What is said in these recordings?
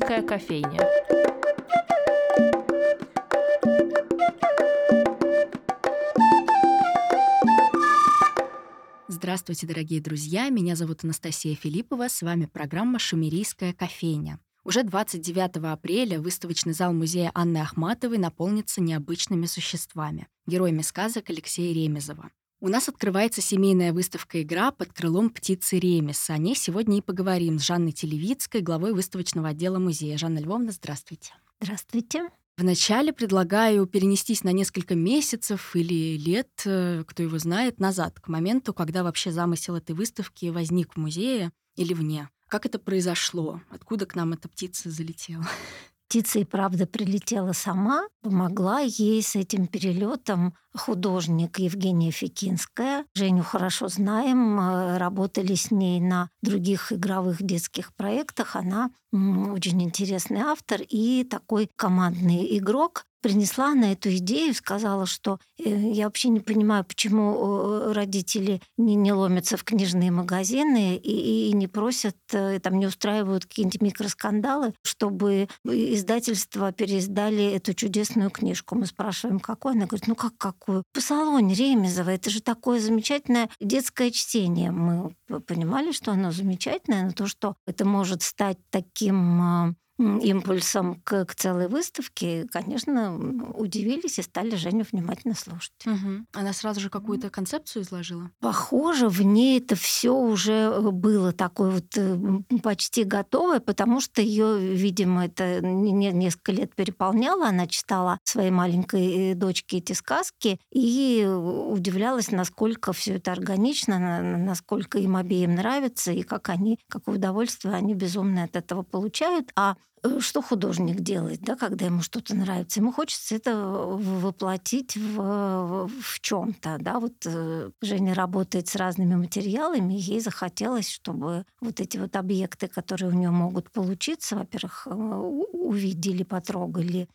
Шумерийская кофейня. Здравствуйте, дорогие друзья! Меня зовут Анастасия Филиппова. С вами программа «Шумерийская кофейня». Уже 29 апреля выставочный зал музея Анны Ахматовой наполнится необычными существами — героями сказок Алексея Ремезова. У нас открывается семейная выставка «Игра» под крылом птицы Ремес. О ней сегодня и поговорим с Жанной Телевицкой, главой выставочного отдела музея. Жанна Львовна, здравствуйте. Здравствуйте. Вначале предлагаю перенестись на несколько месяцев или лет, э, кто его знает, назад, к моменту, когда вообще замысел этой выставки возник в музее или вне. Как это произошло? Откуда к нам эта птица залетела? Птица и правда прилетела сама, помогла ей с этим перелетом художник Евгения Фекинская. Женю хорошо знаем, э, работали с ней на других игровых детских проектах. Она очень интересный автор и такой командный игрок принесла на эту идею, сказала, что э, я вообще не понимаю, почему э, родители не, не ломятся в книжные магазины и, и не просят, э, там не устраивают какие-нибудь микроскандалы, чтобы издательство переиздали эту чудесную книжку. Мы спрашиваем, какой? Она говорит, ну как какую? По салоне Ремезова. Это же такое замечательное детское чтение. Мы понимали, что оно замечательное, но то, что это может стать таким импульсом к, к целой выставке, конечно, удивились и стали Женю внимательно слушать. Угу. Она сразу же какую-то концепцию изложила? Похоже, в ней это все уже э, было такое вот э, почти готовое, потому что ее, видимо, это несколько лет переполняло. Она читала своей маленькой э, дочке эти сказки и удивлялась, насколько все это органично, насколько им обеим нравится и как они, какое удовольствие они безумно от этого получают. А что художник делает, да, когда ему что-то нравится. Ему хочется это воплотить в, в чем-то. Да? Вот э, Женя работает с разными материалами, и ей захотелось, чтобы вот эти вот объекты, которые у нее могут получиться, во-первых, э, увидели, потрогали,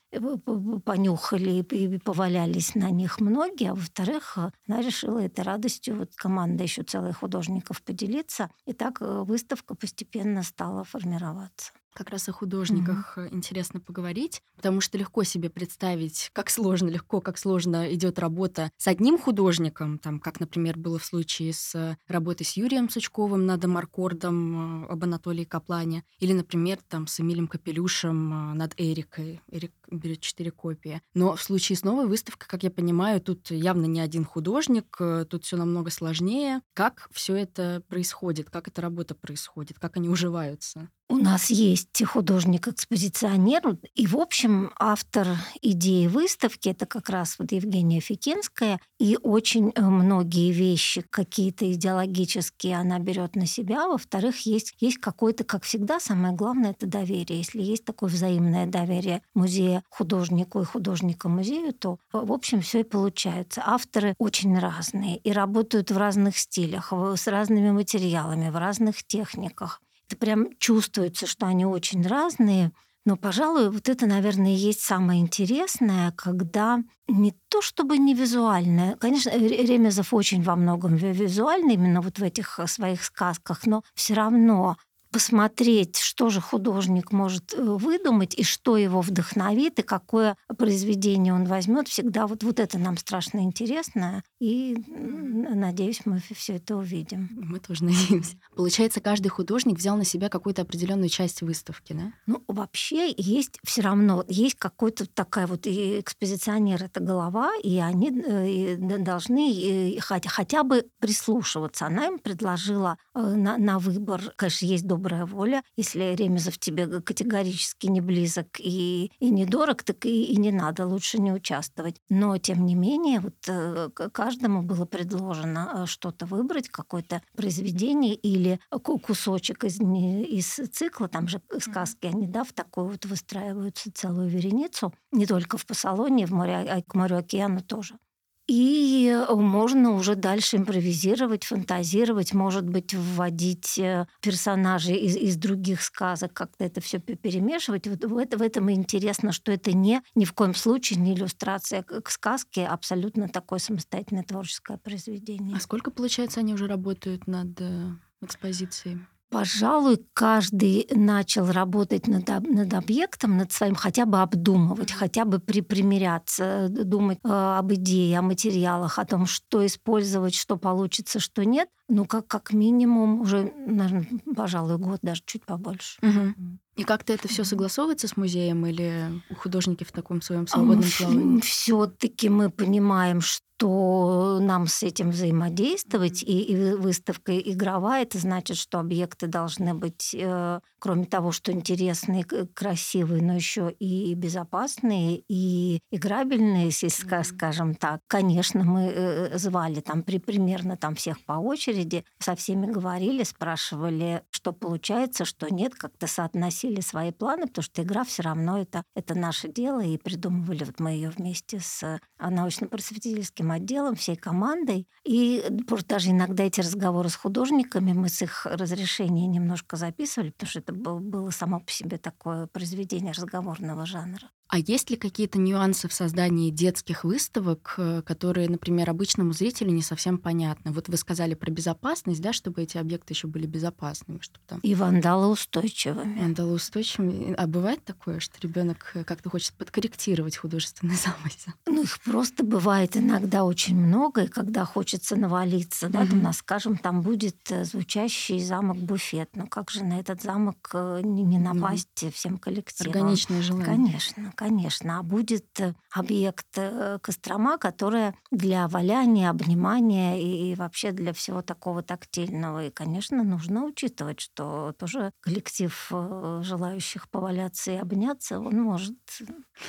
понюхали и повалялись на них многие, а во-вторых, она решила этой радостью, вот команда еще целых художников поделиться, и так выставка постепенно стала формироваться как раз о художниках mm-hmm. интересно поговорить, потому что легко себе представить, как сложно, легко, как сложно идет работа с одним художником, там, как, например, было в случае с работой с Юрием Сучковым над Амаркордом э, об Анатолии Каплане, или, например, там, с Эмилем Капелюшем э, над Эрикой. Эрик берет четыре копии. Но в случае с новой выставкой, как я понимаю, тут явно не один художник, тут все намного сложнее. Как все это происходит, как эта работа происходит, как они уживаются? У нас есть художник-экспозиционер, и, в общем, автор идеи выставки это как раз вот Евгения Фикинская, и очень э, многие вещи, какие-то идеологические, она берет на себя. Во-вторых, есть, есть какое-то, как всегда, самое главное это доверие. Если есть такое взаимное доверие музея художнику и художника музею, то, в общем, все и получается. Авторы очень разные и работают в разных стилях, с разными материалами, в разных техниках. Это прям чувствуется, что они очень разные. Но, пожалуй, вот это, наверное, и есть самое интересное, когда не то чтобы не визуальное, конечно, Ремезов очень во многом визуальный именно вот в этих своих сказках, но все равно посмотреть, что же художник может э, выдумать и что его вдохновит, и какое произведение он возьмет, всегда вот, вот это нам страшно интересно. И надеюсь, мы все это увидим. Мы тоже надеемся. Получается, каждый художник взял на себя какую-то определенную часть выставки, да? Ну, вообще есть все равно, есть какой-то такая вот и экспозиционер это голова, и они э, должны хотя, хотя бы прислушиваться. Она им предложила э, на, на выбор, конечно, есть добрая воля. Если Ремезов тебе категорически не близок и, и недорог, так и, и не надо, лучше не участвовать. Но, тем не менее, вот э, каждому было предложено э, что-то выбрать, какое-то произведение или кусочек из, из цикла, там же сказки, они, да, в такую вот выстраиваются целую вереницу, не только в Посолоне, в море, а к морю океану тоже. И э, можно уже дальше импровизировать, фантазировать, может быть, вводить э, персонажей из, из других сказок, как-то это все перемешивать. Вот в, это, в этом и интересно, что это не ни в коем случае не иллюстрация к сказке, а абсолютно такое самостоятельное творческое произведение. А сколько, получается, они уже работают над э, экспозицией? Пожалуй, каждый начал работать над, над объектом, над своим, хотя бы обдумывать, хотя бы припримиряться, думать э, об идее, о материалах, о том, что использовать, что получится, что нет. Ну, как, как минимум, уже, наверное, пожалуй, год, даже чуть побольше. Угу. И как-то это все согласовывается с музеем или у художники в таком своем свободном плавании? Все-таки мы понимаем, что то нам с этим взаимодействовать. И, и выставка игровая, это значит, что объекты должны быть, э, кроме того, что интересные, красивые, но еще и безопасные, и играбельные, если mm-hmm. скажем так. Конечно, мы э, звали там при, примерно там всех по очереди, со всеми говорили, спрашивали, что получается, что нет, как-то соотносили свои планы, потому что игра все равно это, это наше дело, и придумывали вот мы ее вместе с э, научно-просветительским отделом, всей командой. И просто даже иногда эти разговоры с художниками мы с их разрешения немножко записывали, потому что это было само по себе такое произведение разговорного жанра. А есть ли какие-то нюансы в создании детских выставок, э, которые, например, обычному зрителю не совсем понятны? Вот вы сказали про безопасность, да, чтобы эти объекты еще были безопасными, чтобы там... И вандалоустойчивыми. Вандалоустойчивыми. А бывает такое, что ребенок э, как-то хочет подкорректировать художественный замысел? Ну, их просто бывает иногда очень много, и когда хочется навалиться, да, угу. у нас, скажем, там будет э, звучащий замок-буфет. Ну, как же на этот замок не напасть угу. всем коллективом? Органичное желание. Конечно, конечно, а будет э, объект э, Кострома, которая для валяния, обнимания и, и вообще для всего такого тактильного. И, конечно, нужно учитывать, что тоже коллектив э, желающих поваляться и обняться, он может...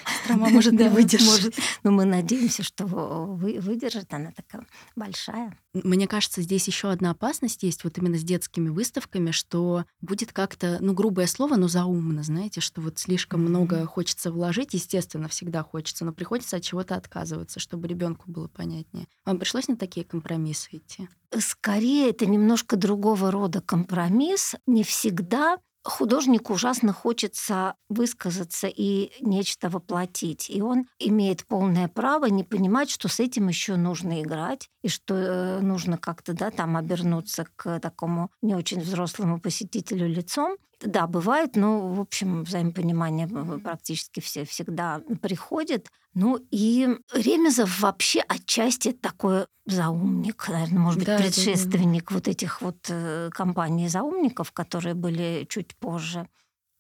Кострома может не выдержать. Но мы надеемся, что выдержит. Она такая большая. Мне кажется, здесь еще одна опасность есть вот именно с детскими выставками, что будет как-то, ну, грубое слово, но заумно, знаете, что вот слишком много хочется вложить жить, естественно, всегда хочется, но приходится от чего-то отказываться, чтобы ребенку было понятнее. Вам пришлось на такие компромиссы идти? Скорее, это немножко другого рода компромисс. Не всегда художнику ужасно хочется высказаться и нечто воплотить. И он имеет полное право не понимать, что с этим еще нужно играть, и что э, нужно как-то да, там обернуться к такому не очень взрослому посетителю лицом. Да, бывает, но, в общем, взаимопонимание практически все всегда приходит. Ну и Ремезов вообще отчасти такой заумник, наверное, может быть, да, предшественник да, да. вот этих вот э, компаний заумников, которые были чуть позже.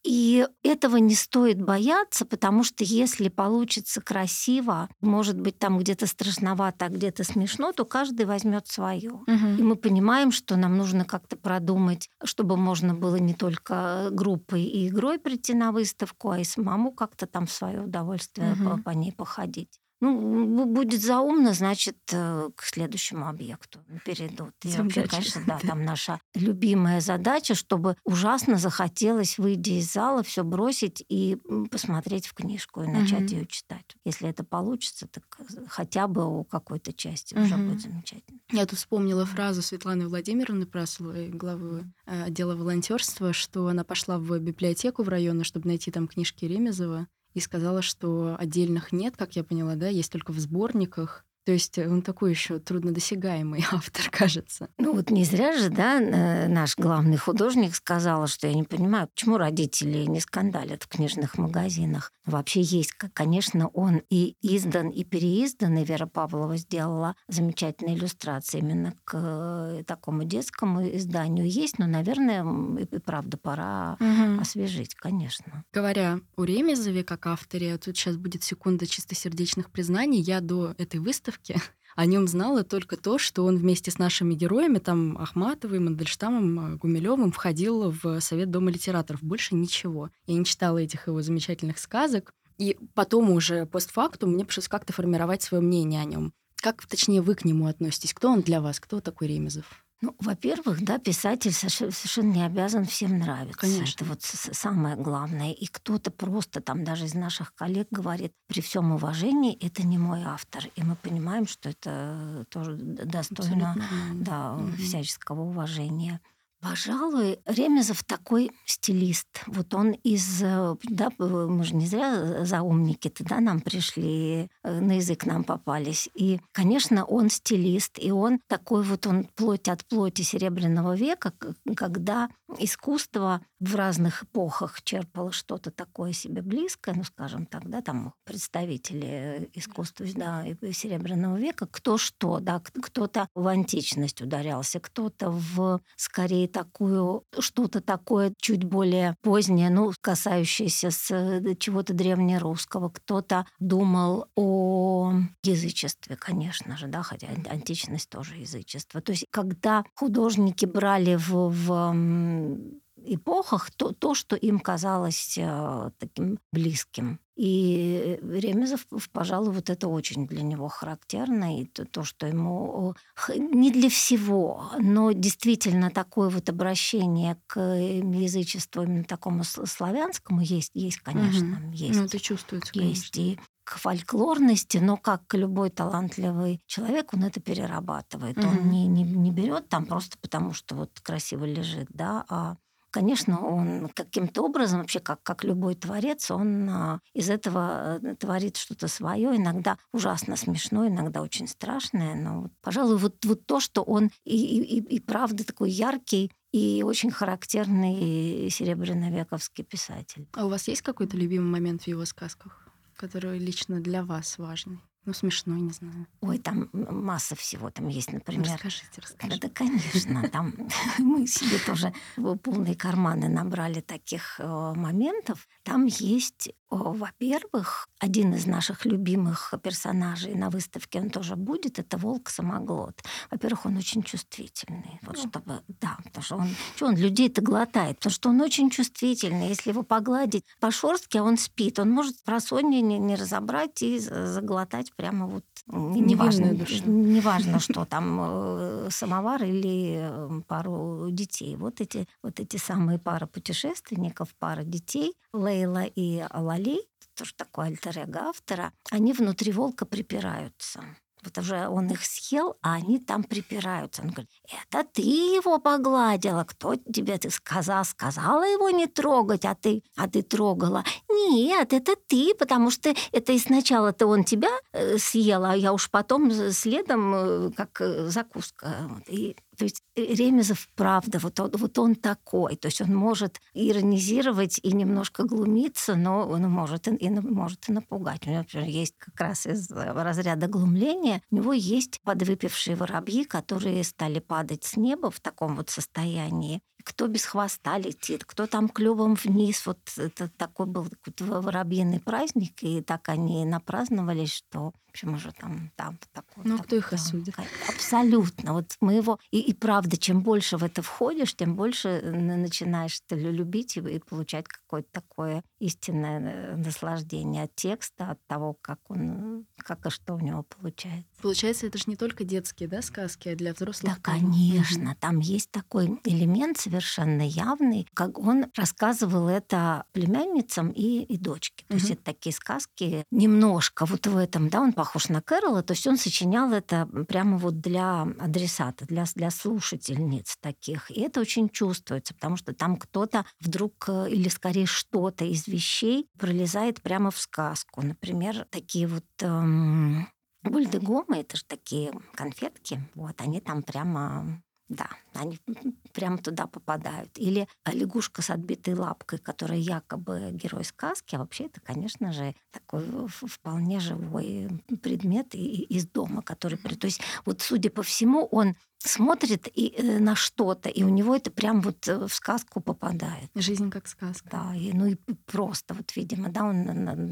И этого не стоит бояться, потому что если получится красиво, может быть, там где-то страшновато, а где-то смешно, то каждый возьмет свое. Угу. И мы понимаем, что нам нужно как-то продумать, чтобы можно было не только группой и игрой прийти на выставку, а и самому как-то там в свое удовольствие угу. по, по ней походить. Ну, будет заумно, значит, э, к следующему объекту перейдут. И вообще, конечно, да, там наша любимая задача, чтобы ужасно захотелось выйти из зала, все бросить и посмотреть в книжку и начать угу. ее читать. Если это получится, так э, хотя бы у какой-то части угу. уже будет замечательно. Я тут вспомнила фразу Светланы Владимировны Прасловой, главы э, отдела волонтерства, что она пошла в библиотеку в районе, чтобы найти там книжки Ремезова, и сказала, что отдельных нет, как я поняла, да, есть только в сборниках. То есть он такой еще труднодосягаемый автор, кажется. Ну вот не зря же, да, наш главный художник сказал, что я не понимаю, почему родители не скандалят в книжных магазинах. Вообще есть, конечно, он и издан, и переиздан, и Вера Павлова сделала замечательные иллюстрации именно к э, такому детскому изданию. Есть, но, наверное, и правда пора угу. освежить, конечно. Говоря о Ремезове как авторе, тут сейчас будет секунда чистосердечных признаний. Я до этой выставки выставке. О нем знала только то, что он вместе с нашими героями, там Ахматовой, Мандельштамом, э, Гумилевым, входил в Совет Дома литераторов. Больше ничего. Я не читала этих его замечательных сказок. И потом уже постфактум мне пришлось как-то формировать свое мнение о нем. Как, точнее, вы к нему относитесь? Кто он для вас? Кто такой Ремезов? Ну, во-первых, да, писатель совершенно не обязан всем нравиться. Конечно. Это вот самое главное. И кто-то просто там даже из наших коллег говорит, при всем уважении, это не мой автор. И мы понимаем, что это тоже достойно да, угу. всяческого уважения. Пожалуй, Ремезов такой стилист. Вот он из... Э, да, мы же не зря за умники-то, да, нам пришли, э, на язык нам попались. И, конечно, он стилист, и он такой вот, он плоть от плоти Серебряного века, когда искусство в разных эпохах черпало что-то такое себе близкое, ну, скажем так, да, там представители искусства да, Серебряного века, кто что, да, кто-то в античность ударялся, кто-то в скорее такую, что-то такое чуть более позднее, ну, касающееся с э, чего-то древнерусского. Кто-то думал о язычестве, конечно же, да, хотя античность тоже язычество. То есть, когда художники брали в, в эпохах то, то, что им казалось э, таким близким. И Ремезов, пожалуй, вот это очень для него характерно, и то, то, что ему не для всего, но действительно такое вот обращение к язычеству именно такому славянскому есть, есть, конечно, угу. есть. Ну, это чувствуется, Есть и к фольклорности, но как любой талантливый человек, он это перерабатывает. Угу. Он не, не, не берет там просто потому, что вот красиво лежит, да, а конечно, он каким-то образом, вообще как, как любой творец, он а, из этого э, творит что-то свое, иногда ужасно смешное, иногда очень страшное. Но, пожалуй, вот, вот то, что он и, и, и правда такой яркий и очень характерный серебряновековский писатель. А у вас есть какой-то любимый момент в его сказках, который лично для вас важный? Ну, смешной, не знаю. Ой, там масса всего там есть, например. Расскажите, расскажите. Да, конечно. Там мы себе тоже полные карманы набрали таких э, моментов. Там есть во-первых, один из наших любимых персонажей на выставке, он тоже будет, это волк-самоглот. Во-первых, он очень чувствительный. Вот чтобы, да, потому что он, что он людей-то глотает, потому что он очень чувствительный. Если его погладить по шорстке, а он спит, он может про не, не разобрать и заглотать прямо вот неважно, неважно, что там э, самовар или э, пару детей. Вот эти, вот эти самые пара путешественников, пара детей, Лейла и Лали, тоже такой альтер автора, они внутри волка припираются. Вот уже он их съел, а они там припираются. Он говорит, это ты его погладила, кто тебе ты сказал, сказала его не трогать, а ты, а ты трогала. Нет, это ты, потому что это и сначала-то он тебя э, съел, а я уж потом следом э, как э, закуска. И то есть э, Ремезов, правда, вот он, вот он такой. То есть он может иронизировать и немножко глумиться, но он может и, и может и напугать. У него например, есть как раз из разряда глумления, у него есть подвыпившие воробьи, которые стали падать с неба в таком вот состоянии кто без хвоста летит, кто там клювом вниз. Вот это такой был воробьиный праздник, и так они напраздновались, что в общем, уже там, там такой. Ну, так, кто их осудит? Абсолютно. Вот мы его... И, и правда, чем больше в это входишь, тем больше начинаешь ты любить и, и получать какое-то такое истинное э, наслаждение от текста, от того, как он, как и что у него получается. Получается, это же не только детские, да, сказки, а для взрослых. Да, конечно. Там есть такой элемент совершенно явный, как он рассказывал это племянницам и, и дочке. То угу. есть это такие сказки немножко вот в этом, да, он похож на Кэрола, то есть он сочинял это прямо вот для адресата, для, для слушательниц таких. И это очень чувствуется, потому что там кто-то вдруг, э, или скорее что-то из вещей пролезает прямо в сказку. Например, такие вот эм, бульдегомы, это же такие конфетки, вот, они там прямо да, они прямо туда попадают. Или лягушка с отбитой лапкой, которая якобы герой сказки, а вообще это, конечно же, такой вполне живой предмет из дома, который... То есть вот, судя по всему, он смотрит и, э, на что-то, и у него это прям вот э, в сказку попадает. Жизнь как сказка. Да, и, ну и просто вот, видимо, да, он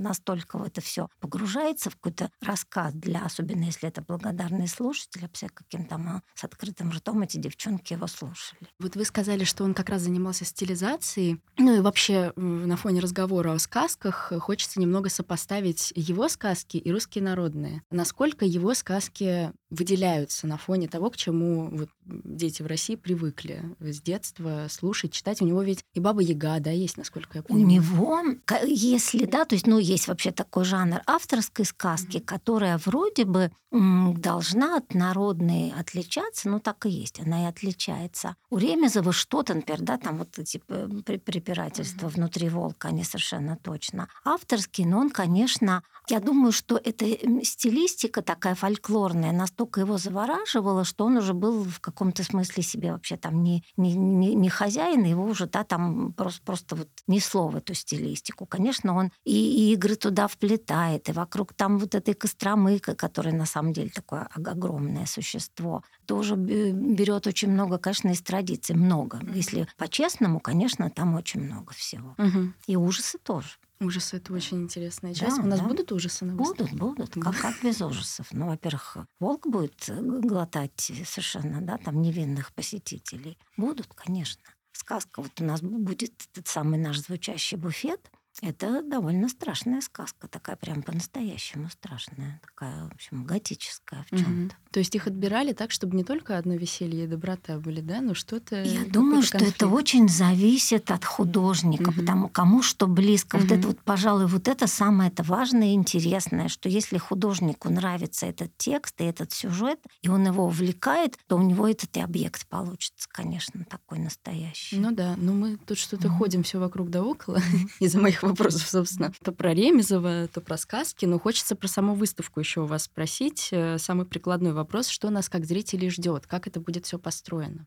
настолько в это все погружается, в какой-то рассказ для, особенно если это благодарные слушатели, вообще каким там с открытым ртом эти девчонки его слушали. Вот вы сказали, что он как раз занимался стилизацией, ну и вообще на фоне разговора о сказках хочется немного сопоставить его сказки и русские народные. Насколько его сказки выделяются на фоне того, к чему вот дети в России привыкли с детства слушать, читать. У него ведь и Баба Яга, да, есть, насколько я понимаю. У него, если, да, то есть, ну, есть вообще такой жанр авторской сказки, mm-hmm. которая вроде бы должна от народной отличаться, ну, так и есть, она и отличается. У Ремезова что-то, например, да, там вот эти препирательства mm-hmm. внутри волка, они совершенно точно. Авторский, но он, конечно, я думаю, что эта стилистика такая фольклорная настолько его завораживала, что он уже был в каком-то смысле себе вообще там не, не, не, не хозяин, его уже да, там просто, просто вот несло в эту стилистику. Конечно, он и, и игры туда вплетает, и вокруг там вот этой Костромы, которая на самом деле такое огромное существо, тоже берет очень много, конечно, из традиций. Много. Если по-честному, конечно, там очень много всего. Угу. И ужасы тоже. Ужасы это очень интересная часть. Да, У нас да. будут ужасы на Будут, будут. Как, как без ужасов? Ну, во-первых, волк будет глотать совершенно, да, там невинных посетителей. Будут, конечно. Сказка вот у нас будет этот самый наш звучащий буфет. Это довольно страшная сказка, такая прям по-настоящему страшная, такая, в общем, готическая в чем-то. Угу. То есть их отбирали так, чтобы не только одно веселье и доброта были, да, но что-то. Я думаю, что конфликт. это очень зависит от художника, угу. потому кому что близко. Угу. Вот это вот, пожалуй, вот это самое это важное и интересное, что если художнику нравится этот текст и этот сюжет, и он его увлекает, то у него этот и объект получится, конечно, такой настоящий. Ну да, но мы тут что-то угу. ходим все вокруг да около из-за моих вопросов, собственно. То про Ремезова, то про сказки, но хочется про саму выставку еще у вас спросить. Э, самый прикладной вопрос вопрос, что нас как зрителей ждет, как это будет все построено.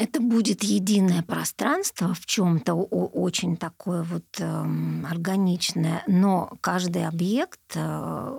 Это будет единое пространство в чем-то очень такое вот э, органичное, но каждый объект, э,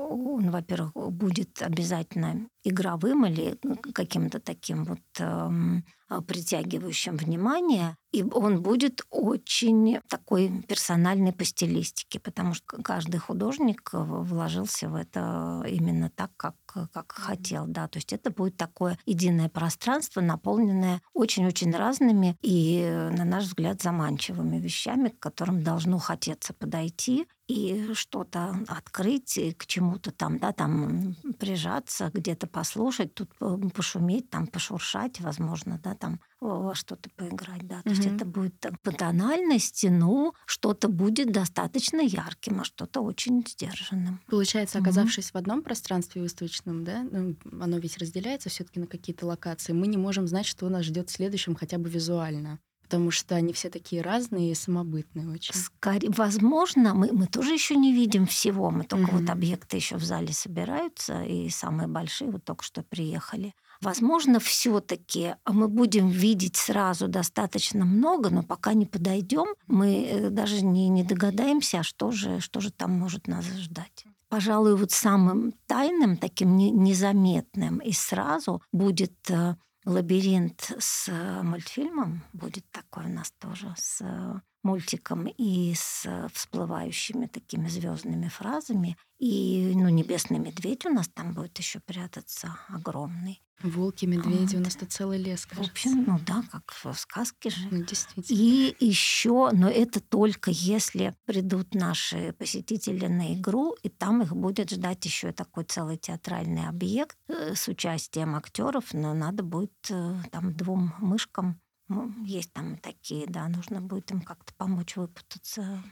он, во-первых, будет обязательно игровым или каким-то таким вот э, притягивающим внимание, и он будет очень такой персональный по стилистике, потому что каждый художник вложился в это именно так, как, как хотел. Да. То есть это будет такое единое пространство, наполненное очень-очень разными и, на наш взгляд, заманчивыми вещами, к которым должно хотеться подойти и что-то открыть, к чему-то там, да, там прижаться, где-то послушать, тут пошуметь, там пошуршать, возможно, да, там во что-то поиграть, да. То угу. есть это будет по тональности, ну, что-то будет достаточно ярким, а что-то очень сдержанным. Получается, оказавшись угу. в одном пространстве выставочном, да, ну, оно ведь разделяется все-таки на какие-то локации, мы не можем знать, что нас ждет в следующем хотя бы визуально потому что они все такие разные и самобытные очень. Скорее, возможно, мы, мы тоже еще не видим всего, мы только угу. вот объекты еще в зале собираются, и самые большие вот только что приехали. Возможно, все-таки мы будем видеть сразу достаточно много, но пока не подойдем, мы э, даже не, не догадаемся, а что же, что же там может нас ждать. Пожалуй, вот самым тайным, таким незаметным и сразу будет э, лабиринт с э, мультфильмом будет такой у нас тоже с э, мультиком и с всплывающими такими звездными фразами. И ну, небесный медведь у нас там будет еще прятаться огромный. Волки, медведи, вот. у нас тут целый лес, кажется. В общем, ну да, как в сказке же. Ну, действительно. И еще, но это только если придут наши посетители на игру, и там их будет ждать еще такой целый театральный объект э, с участием актеров, но надо будет э, там двум мышкам есть там такие, да, нужно будет им как-то помочь выпутаться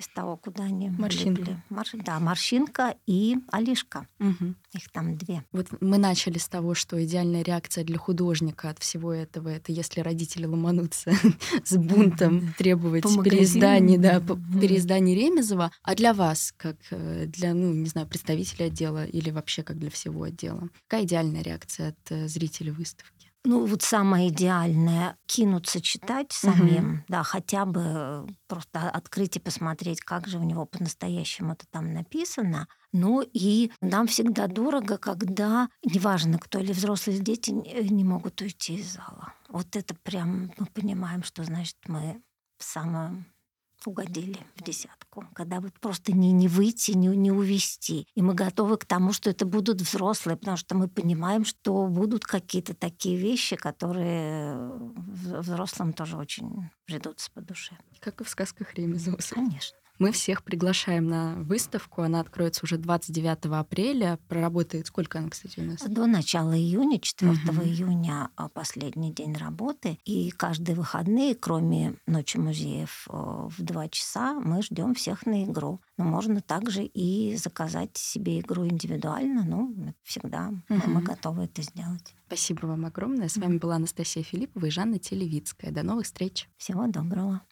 из того, куда они Морщинка. Влипли. Марш... Да, морщинка и Алишка. Угу. Их там две. Вот мы начали с того, что идеальная реакция для художника от всего этого это если родители ломанутся с бунтом требовать переизданий, да, переизданий Ремезова. А для вас, как э, для, ну, не знаю, представителя отдела или вообще как для всего отдела, какая идеальная реакция от э, зрителей выставки? Ну, вот самое идеальное — кинуться читать самим, угу. да, хотя бы просто открыть и посмотреть, как же у него по-настоящему это там написано. Ну и нам всегда дорого, когда, неважно кто или взрослые или дети, не могут уйти из зала. Вот это прям мы понимаем, что значит мы в самом угодили в десятку, когда вот просто не, не выйти, не, не увести. И мы готовы к тому, что это будут взрослые, потому что мы понимаем, что будут какие-то такие вещи, которые взрослым тоже очень придутся по душе. Как и в сказках Ремезова. Конечно. Мы всех приглашаем на выставку. Она откроется уже 29 апреля. Проработает сколько она, кстати, у нас? До начала июня, 4 угу. июня а, последний день работы. И каждые выходные, кроме Ночи музеев э, в 2 часа, мы ждем всех на игру. Но можно также и заказать себе игру индивидуально. Ну, всегда угу. мы готовы это сделать. Спасибо вам огромное. С вами была Анастасия Филиппова и Жанна Телевицкая. До новых встреч. Всего доброго.